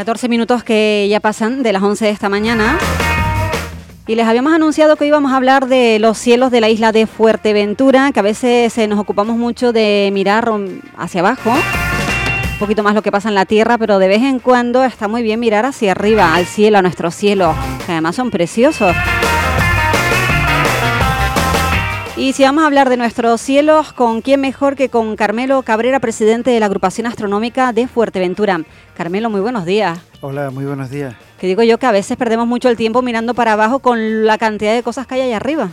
14 minutos que ya pasan de las 11 de esta mañana. Y les habíamos anunciado que íbamos a hablar de los cielos de la isla de Fuerteventura, que a veces eh, nos ocupamos mucho de mirar hacia abajo, un poquito más lo que pasa en la tierra, pero de vez en cuando está muy bien mirar hacia arriba, al cielo, a nuestros cielos, que además son preciosos. Y si vamos a hablar de nuestros cielos, ¿con quién mejor que con Carmelo Cabrera, presidente de la agrupación astronómica de Fuerteventura? Carmelo, muy buenos días. Hola, muy buenos días. Que digo yo que a veces perdemos mucho el tiempo mirando para abajo con la cantidad de cosas que hay allá arriba.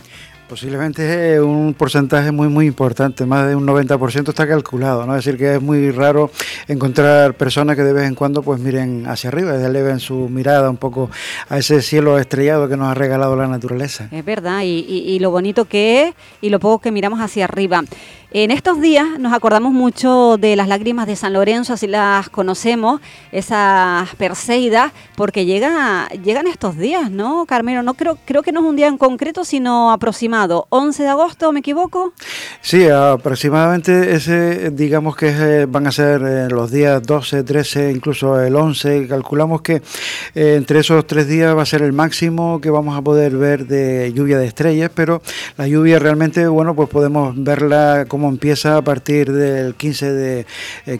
Posiblemente un porcentaje muy muy importante, más de un 90% está calculado, ¿no? Es decir, que es muy raro encontrar personas que de vez en cuando pues miren hacia arriba, eleven su mirada un poco a ese cielo estrellado que nos ha regalado la naturaleza. Es verdad, y, y lo bonito que es y lo poco que miramos hacia arriba. En estos días nos acordamos mucho de las lágrimas de San Lorenzo, así las conocemos, esas Perseidas, porque llega, llegan estos días, ¿no, Carmelo? No creo, creo que no es un día en concreto, sino aproximado. ¿11 de agosto, me equivoco? Sí, aproximadamente ese, digamos que eh, van a ser eh, los días 12, 13, incluso el 11. Calculamos que eh, entre esos tres días va a ser el máximo que vamos a poder ver de lluvia de estrellas, pero la lluvia realmente, bueno, pues podemos verla con como empieza a partir del 15 de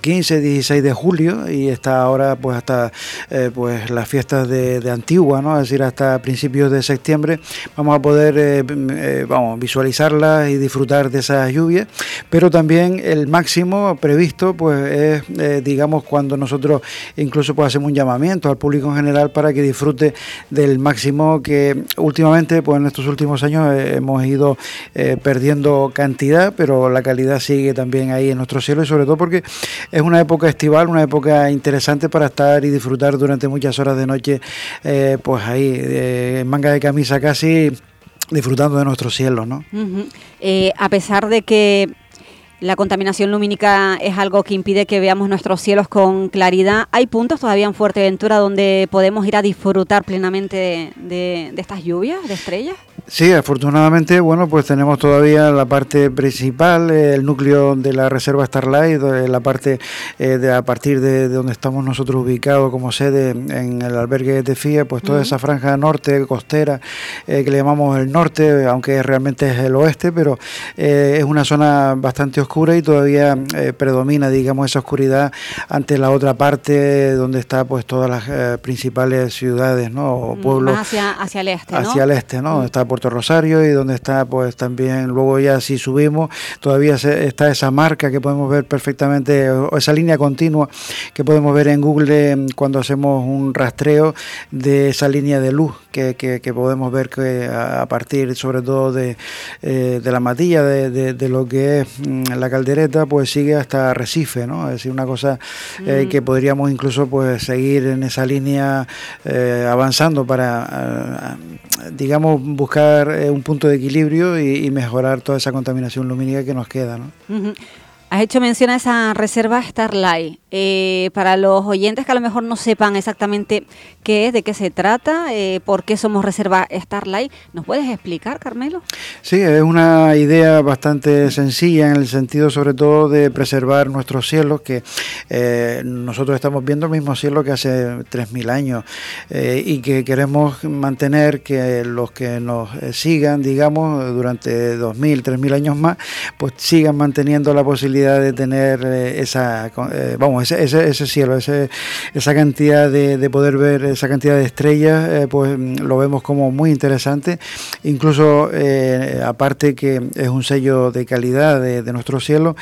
15, eh, 16 de julio y está ahora pues hasta eh, pues las fiestas de, Antigua, ¿no? Es decir, hasta principios de septiembre vamos a poder eh, vamos, visualizarlas y disfrutar de esas lluvias, pero también el máximo previsto pues es digamos cuando nosotros incluso pues hacemos un llamamiento al público en general para que disfrute del máximo que últimamente pues en estos últimos años hemos ido perdiendo cantidad, pero la calidad sigue también ahí en nuestro cielo y sobre todo porque es una época estival, una época interesante para estar y disfrutar durante muchas horas de noche, eh, pues ahí, en manga de camisa casi disfrutando de nuestro cielo, ¿no? Eh, a pesar de que la contaminación lumínica es algo que impide que veamos nuestros cielos con claridad. ¿Hay puntos todavía en Fuerteventura donde podemos ir a disfrutar plenamente de estas lluvias de estrellas? Sí, afortunadamente, bueno, pues tenemos todavía la parte principal, el núcleo de la reserva Starlight, la parte eh, de a partir de, donde estamos nosotros ubicados como sede en el albergue de FIA, pues toda esa franja norte, costera, eh, que le llamamos el norte, aunque realmente es el oeste, pero eh, es una zona bastante oscura y todavía predomina, digamos, esa oscuridad ante la otra parte donde está pues todas las principales ciudades, ¿no? O mm, pueblos. hacia, hacia el este, Hacia el este, ¿no? Mm. Está Puerto Rosario y donde está pues también luego ya si subimos todavía está esa marca que podemos ver perfectamente o esa línea continua que podemos ver en Google em, cuando hacemos un rastreo de esa línea de luz que, que, podemos ver que a partir sobre todo de, eh, de la matilla de, de, lo que es mm, la caldereta pues sigue hasta Recife no es decir una cosa eh, mm. que podríamos incluso pues seguir en esa línea eh, avanzando para digamos buscar un punto de equilibrio y, mejorar toda esa contaminación lumínica que nos queda. ¿no? Has hecho mención a esa reserva Starlight. Eh, para los oyentes que a lo mejor no sepan exactamente qué es, de qué se trata, eh, por qué somos reserva Starlight, ¿nos puedes explicar, Carmelo? Sí, es una idea bastante sencilla en el sentido sobre todo de preservar nuestros cielos, que eh, nosotros estamos viendo el mismo cielo que hace 3.000 años y que queremos mantener que los que nos sigan, digamos, durante 2.000, 3.000 años más, pues sigan manteniendo la posibilidad de tener eh, esa, eh, vamos, ese, ese, cielo, ese, esa cantidad de, poder ver esa cantidad de estrellas, eh, pues mm, lo vemos como muy interesante. Incluso, aparte que es un sello de calidad de, nuestro cielo,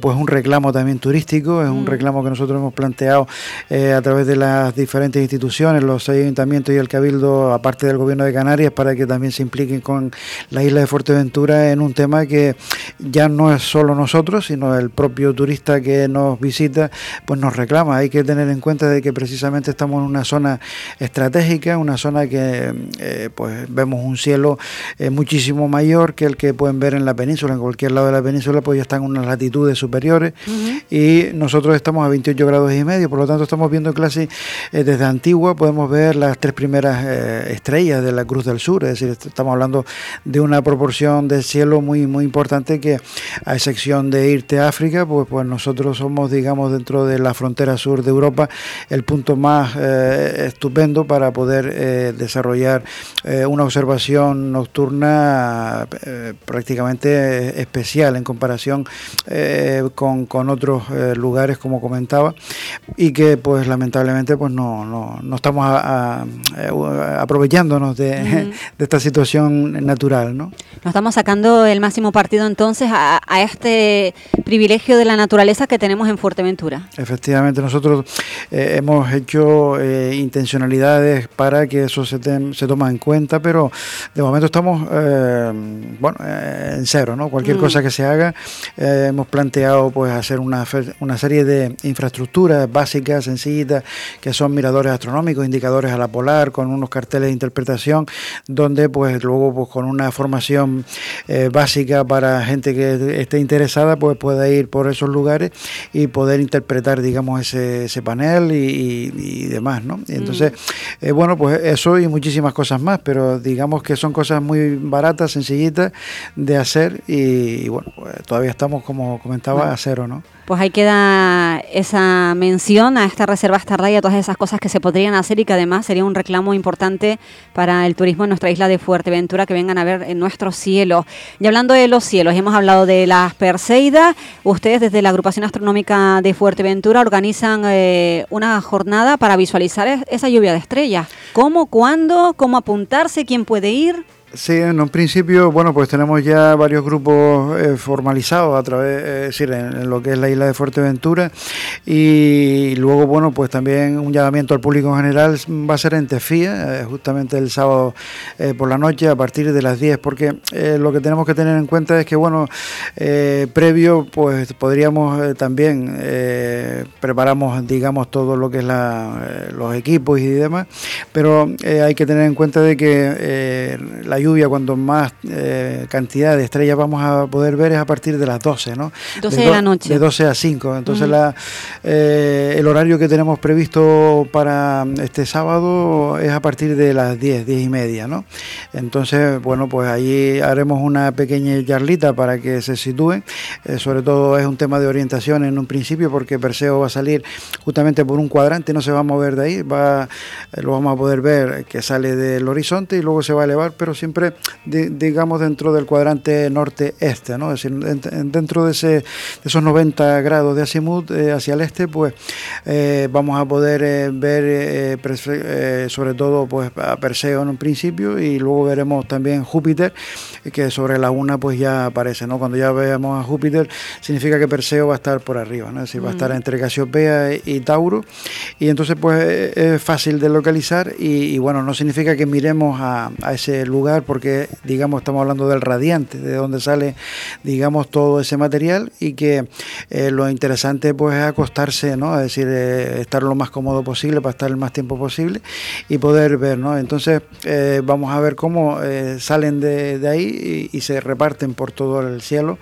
pues un reclamo también turístico, es un mm. reclamo que nosotros hemos planteado a través de las diferentes instituciones, los ayuntamientos y el Cabildo, aparte del Gobierno de Canarias, para que también se impliquen con la isla de Fuerteventura en un tema que ya no es solo nosotros, sino el propio turista que nos visita, pues nos reclama. Hay que tener en cuenta de que precisamente estamos en una zona estratégica, una zona que eh, pues vemos un cielo eh, muchísimo mayor que el que pueden ver en la península, en cualquier lado de la península, pues ya están unas latitudes superiores y nosotros estamos a 28 grados y medio, por lo tanto estamos viendo casi eh, desde Antigua, podemos ver las tres primeras estrellas de la Cruz del Sur, es decir, estamos hablando de una proporción de cielo muy, muy importante que a excepción de irte a África, pues, pues nosotros somos, digamos, dentro de la frontera sur de Europa, el punto más estupendo para poder desarrollar una observación nocturna prácticamente especial en comparación con, con, otros lugares, como comentaba, y que pues lamentablemente pues no, no, no estamos aprovechándonos de, esta situación natural. ¿no? Nos estamos sacando el máximo partido entonces a, este privilegio de la naturaleza que tenemos en Fuerteventura. Efectivamente, nosotros eh, hemos hecho eh, intencionalidades para que eso se, se toma en cuenta, pero de momento estamos eh, bueno, en cero, ¿no? Cualquier cosa que se haga, hemos planteado pues hacer una, una serie de infraestructuras básicas, sencillitas, que son miradores astronómicos, indicadores a la polar, con unos carteles de interpretación, donde pues luego pues con una formación básica para gente que esté interesada, pues pueda ir por esos lugares y poder interpretar, digamos, ese, ese panel y, demás, ¿no? Y entonces, mm. eh, bueno, pues eso y muchísimas cosas más, pero digamos que son cosas muy baratas, sencillitas de hacer y, bueno, pues todavía estamos, como comentaba, a cero, ¿no? Pues ahí queda esa mención a esta reserva Starlight y a todas esas cosas que se podrían hacer y que además sería un reclamo importante para el turismo en nuestra isla de Fuerteventura que vengan a ver en nuestro cielo. Y hablando de los cielos, hemos hablado de las Perseidas. Ustedes desde la Agrupación Astronómica de Fuerteventura organizan eh, una jornada para visualizar esa lluvia de estrellas. ¿Cómo, cuándo, cómo apuntarse, quién puede ir? Sí, en un principio, bueno, pues tenemos ya varios grupos eh, formalizados a través, es decir, en, lo que es la isla de Fuerteventura. Y luego, bueno, pues también un llamamiento al público en general va a ser en Tefía, eh, justamente el sábado eh, por la noche a partir de las 10, porque lo que tenemos que tener en cuenta es que, bueno, previo, pues podríamos también preparamos, digamos, todo lo que es la, los equipos y demás, pero hay que tener en cuenta de que la lluvia, cuando más eh, cantidad de estrellas vamos a poder ver es a partir de las 12, ¿no? 12 de, la noche. De 12 a 5. Entonces la, eh, el horario que tenemos previsto para este sábado es a partir de las 10, 10 y media, ¿no? Entonces, bueno, pues allí haremos una pequeña charlita para que se sitúen. Eh, sobre todo es un tema de orientación en un principio porque Perseo va a salir justamente por un cuadrante, no se va a mover de ahí, va, lo vamos a poder ver que sale del horizonte y luego se va a elevar, pero siempre digamos, dentro del cuadrante norte-este, ¿no? Es decir, dentro de, ese, de esos 90 grados de azimut eh, hacia el este, pues eh, vamos a poder eh, ver sobre todo pues a Perseo en un principio y luego veremos también Júpiter, que sobre la una pues ya aparece, ¿no? Cuando ya veamos a Júpiter, significa que Perseo va a estar por arriba, ¿no? Es decir, va a estar mm. entre Casiopea y, Tauro, y entonces pues es fácil de localizar y, bueno, no significa que miremos a ese lugar porque, digamos, estamos hablando del radiante, de donde sale, digamos, todo ese material y que eh, lo interesante pues es acostarse, ¿no? Es decir, eh, estar lo más cómodo posible para estar el más tiempo posible y poder ver, ¿no? Entonces, eh, vamos a ver cómo salen de, ahí y, y, se reparten por todo el cielo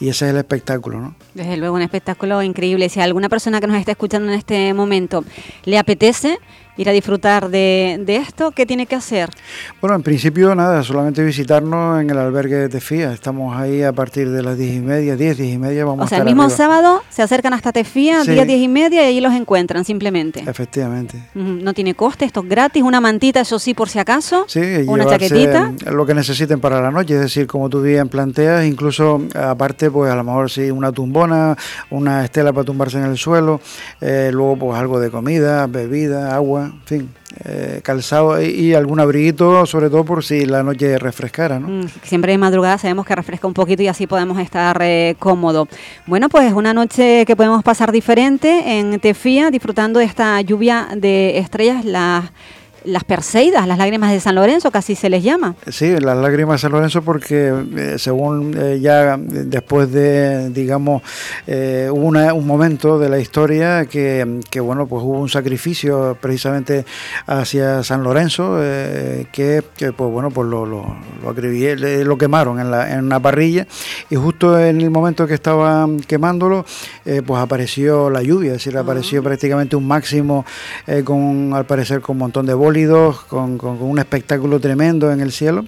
y ese es el espectáculo, ¿no? Desde luego, un espectáculo increíble. Si alguna persona que nos está escuchando en este momento le apetece, ir a disfrutar de, esto, ¿qué tiene que hacer? Bueno, en principio nada, solamente visitarnos en el albergue de Tefía. Estamos ahí a partir de las diez y media, diez, diez y media vamos o sea, el mismo sábado se acercan hasta Tefía, sí. 10, diez y media y ahí los encuentran simplemente. Efectivamente. No tiene coste, esto es gratis, una mantita, eso sí, por si acaso. Sí, una chaquetita. Lo que necesiten para la noche, es decir, como tú bien planteas, incluso aparte, pues a lo mejor sí, una tumbona, una estela para tumbarse en el suelo, eh, luego pues algo de comida, bebida, agua en fin, eh, calzado y, algún abriguito, sobre todo por si la noche refrescara. ¿no? Mm, siempre de madrugada sabemos que refresca un poquito y así podemos estar eh, cómodo. Bueno, pues una noche que podemos pasar diferente en Tefía, disfrutando de esta lluvia de estrellas, las las Perseidas, las lágrimas de San Lorenzo, casi se les llama. Sí, las lágrimas de San Lorenzo porque eh, según eh, ya después de, digamos, eh, hubo un momento de la historia que, bueno, pues hubo un sacrificio precisamente hacia San Lorenzo que, pues bueno, pues lo, lo, lo, lo quemaron en, la, en una parrilla y justo en el momento que estaban quemándolo, pues apareció la lluvia, es decir, apareció ah. prácticamente un máximo con, al parecer, con un montón de bolas bólidos con, un espectáculo tremendo en el cielo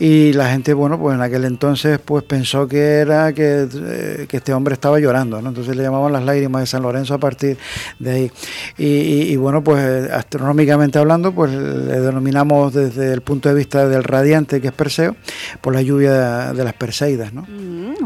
y la gente, bueno, pues en aquel entonces pues pensó que era que, eh, este hombre estaba llorando, ¿no? Entonces le llamaban las lágrimas de San Lorenzo a partir de ahí. Y, bueno, pues astronómicamente hablando, pues le denominamos desde el punto de vista del radiante que es Perseo, por la lluvia de las Perseidas, ¿no?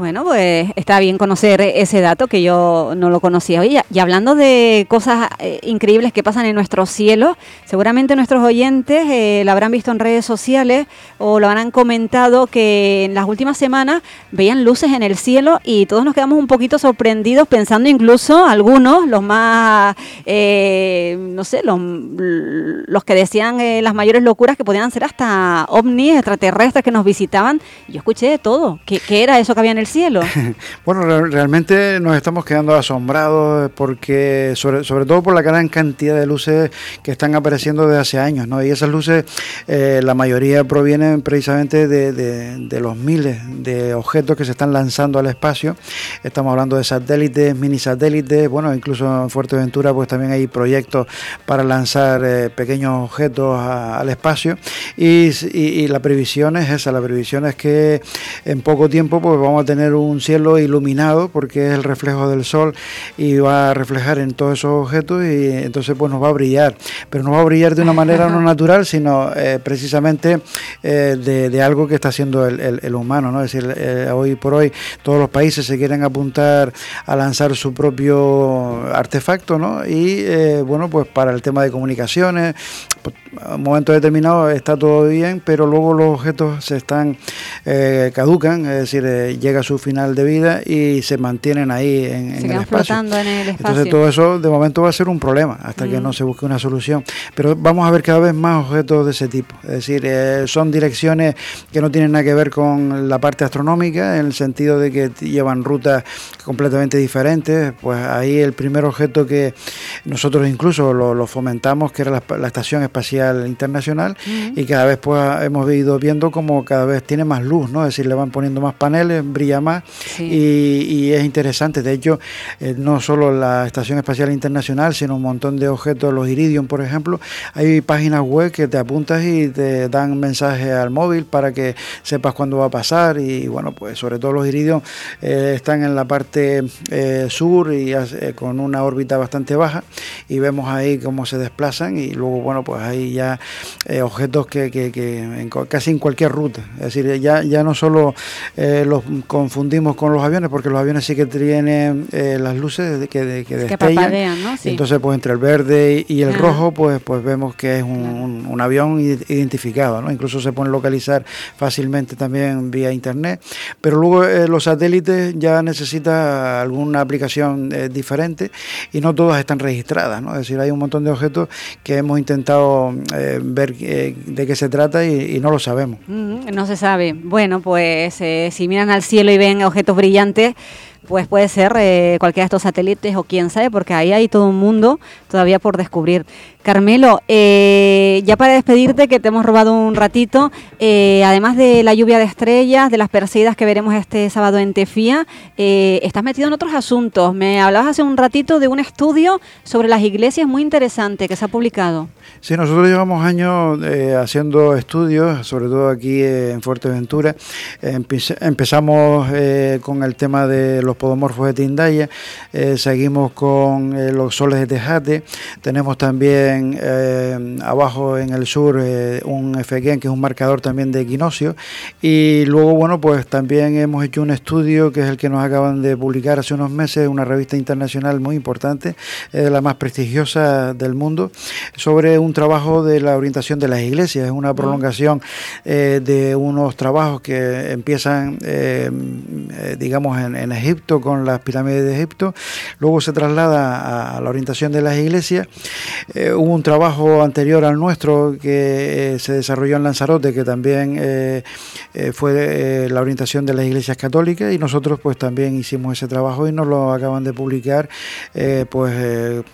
Bueno, pues está bien conocer ese dato que yo no lo conocía. Oye, y hablando de cosas eh, increíbles que pasan en nuestro cielo, seguramente nuestros oyentes eh, lo habrán visto en redes sociales o lo habrán comentado que en las últimas semanas veían luces en el cielo y todos nos quedamos un poquito sorprendidos pensando incluso algunos, los más, eh, no sé, los, los que decían las mayores locuras que podían ser hasta ovnis extraterrestres que nos visitaban. Yo escuché de todo. ¿Qué, qué era eso que había en el cielo? bueno, realmente nos estamos quedando asombrados porque, sobre, sobre todo por la gran cantidad de luces que están apareciendo desde hace años, ¿no? Y esas luces, eh, la mayoría provienen precisamente de, los miles de objetos que se están lanzando al espacio. Estamos hablando de satélites, mini satélites, bueno, incluso en Fuerteventura pues también hay proyectos para lanzar eh, pequeños objetos al espacio y, y, la previsión es esa, la previsión es que en poco tiempo pues vamos a tener un cielo iluminado porque es el reflejo del sol y va a reflejar en todos esos objetos y entonces pues nos va a brillar, pero no va a brillar de una manera no natural, sino eh, precisamente eh, de, algo que está haciendo el, humano, ¿no? Es decir, eh, hoy por hoy todos los países se quieren apuntar a lanzar su propio artefacto, ¿no? Y bueno, pues para el tema de comunicaciones, a un momento determinado está todo bien, pero luego los objetos se están caducan, es decir, llega a su final de vida y se mantienen ahí en, el espacio. en el espacio. Entonces todo eso de momento va a ser un problema hasta que mm. no se busque una solución. Pero vamos a ver cada vez más objetos de ese tipo. Es decir, eh, son direcciones que no tienen nada que ver con la parte astronómica, en el sentido de que llevan rutas completamente diferentes. Pues ahí el primer objeto que nosotros incluso lo, fomentamos, que era la, Estación Espacial Internacional, mm. y cada vez pues hemos ido viendo como cada vez tiene más luz, ¿no? Es decir, le van poniendo más paneles, brilla más y, es interesante. De hecho, eh, no solo la Estación Espacial Internacional, sino un montón de objetos, los Iridium, por ejemplo, hay páginas web que te apuntas y te dan mensajes al móvil para que sepas cuándo va a pasar y bueno, pues sobre todo los Iridium eh, están en la parte eh, sur y con una órbita bastante baja y vemos ahí cómo se desplazan y luego bueno, pues hay ya objetos que, que, casi en cualquier ruta, es decir, ya, ya no solo los confundimos con los aviones porque los aviones sí que tienen las luces de, que, que destellan. Entonces, pues entre el verde y el rojo, pues, pues vemos que es un, avión identificado, ¿no? Incluso se puede localizar fácilmente también vía internet. Pero luego eh, los satélites ya necesita alguna aplicación eh, diferente y no todas están registradas, ¿no? Es decir, hay un montón de objetos que hemos intentado eh, ver de qué se trata y, no lo sabemos. no se sabe. Bueno, pues si miran al cielo y ven objetos brillantes, pues puede ser eh, cualquiera de estos satélites o quién sabe, porque ahí hay todo un mundo todavía por descubrir. Carmelo, eh, ya para despedirte, que te hemos robado un ratito, eh, además de la lluvia de estrellas, de las perseidas que veremos este sábado en Tefía, estás metido en otros asuntos. Me hablabas hace un ratito de un estudio sobre las iglesias muy interesante que se ha publicado. Sí, nosotros llevamos años haciendo estudios, sobre todo aquí en Fuerteventura. empezamos con el tema de los podomorfos de Tindaya, eh, seguimos con eh, los soles de Tejate, tenemos también eh, abajo en el sur un FGEN que es un marcador también de equinoccio. Y luego bueno pues también hemos hecho un estudio que es el que nos acaban de publicar hace unos meses, una revista internacional muy importante, la más prestigiosa del mundo, sobre un trabajo de la orientación de las iglesias, es una prolongación de unos trabajos que empiezan digamos en, en Egipto, con las pirámides de Egipto, luego se traslada a, la orientación de las iglesias. Eh, hubo un trabajo anterior al nuestro que eh, se desarrolló en Lanzarote, que también eh, fue la orientación de las iglesias católicas, y nosotros pues también hicimos ese trabajo y nos lo acaban de publicar. pues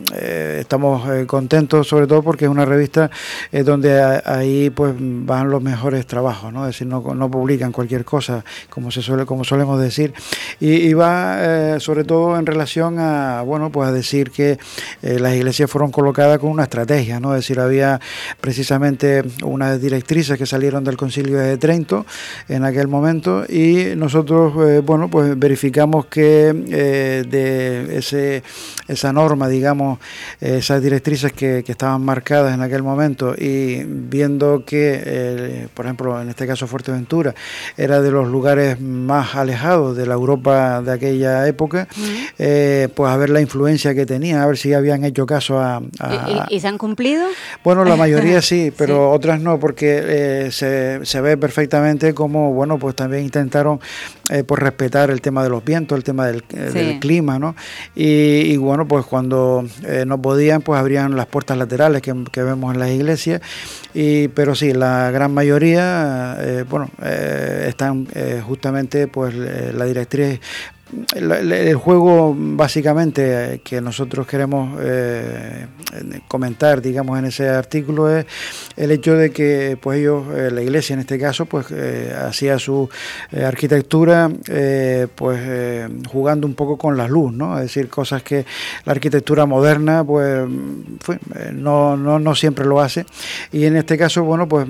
estamos contentos sobre todo porque es una revista donde ahí pues van los mejores trabajos, ¿no? es decir, no, no publican cualquier cosa, como se suele, como solemos decir, y, y va sobre todo en relación a, bueno, pues a decir que las iglesias fueron colocadas con una estrategia, ¿no? Es decir, había precisamente unas directrices que salieron del Concilio de Trento en aquel momento y nosotros, bueno, pues verificamos que de ese, esa norma, digamos, esas directrices que, que, estaban marcadas en aquel momento y viendo que, por ejemplo, en este caso Fuerteventura, era de los lugares más alejados de la Europa de aquella época, eh, pues a ver la influencia que tenía, a ver si habían hecho caso a... ¿Y, se han cumplido? Bueno, la mayoría sí, pero otras no, porque eh, se, se, ve perfectamente como, bueno, pues también intentaron eh, pues respetar el tema de los vientos, el tema del, clima, ¿no? Y, bueno, pues cuando no podían, pues abrían las puertas laterales que, que vemos en las iglesias, y, pero sí, la gran mayoría, bueno, están justamente pues la directriz el, juego básicamente eh, que nosotros queremos eh, comentar digamos en ese artículo es el hecho de que pues ellos eh, la iglesia en este caso pues hacía su arquitectura pues jugando un poco con la luz no es decir cosas que la arquitectura moderna pues no, no, no siempre lo hace. Y en este caso bueno pues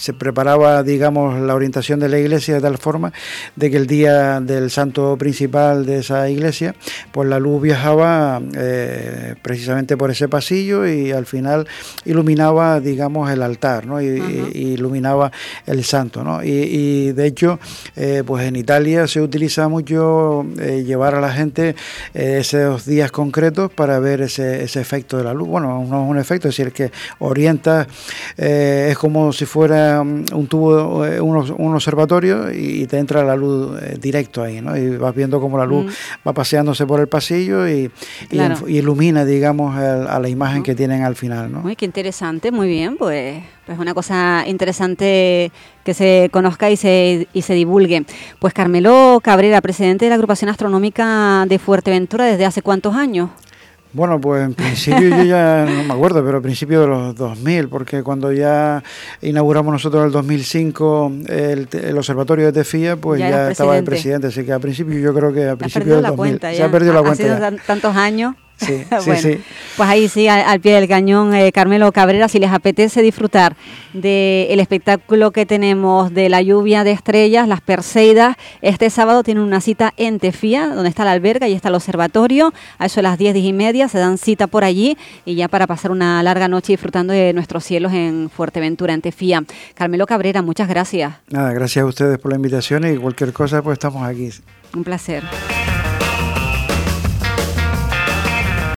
se preparaba digamos la orientación de la iglesia de tal forma de que el día del santo principal de esa iglesia, pues la luz viajaba eh, precisamente por ese pasillo y al final iluminaba, digamos, el altar, ¿no? Y, iluminaba el santo, ¿no? Y, de hecho, eh, pues en Italia se utiliza mucho eh, llevar a la gente esos días concretos para ver ese, ese, efecto de la luz. Bueno, no es un efecto, es decir, que orienta, es como si fuera un tubo, un, observatorio y, te entra la luz directo ahí, ¿no? Vas viendo como la luz mm. va paseándose por el pasillo y, ilumina, digamos, a la imagen que tienen al final. ¿no? Muy qué interesante, muy bien, pues, pues una cosa interesante que se conozca y se, y se divulgue. Pues Carmelo Cabrera, presidente de la agrupación astronómica de Fuerteventura, ¿desde hace cuántos años? Bueno, pues en principio yo ya no me acuerdo, pero a principios de los 2000, porque cuando ya inauguramos nosotros en el 2005 el, el observatorio de Tefía, pues ya, estaba el presidente, así que a principio yo creo que a principios del 2000 se ha perdido la cuenta. Ha sido tantos años. Sí, sí, Pues ahí sí, al, pie del cañón, eh, Carmelo Cabrera, si les apetece disfrutar del espectáculo que tenemos de la lluvia de estrellas, las Perseidas, este sábado tienen una cita en Tefía, donde está la alberga y está el observatorio, a eso a las 10, 10 y media, se dan cita por allí y ya para pasar una larga noche disfrutando de nuestros cielos en Fuerteventura, en Tefía. Carmelo Cabrera, muchas gracias. Nada, gracias a ustedes por la invitación y cualquier cosa, pues estamos aquí. Un placer.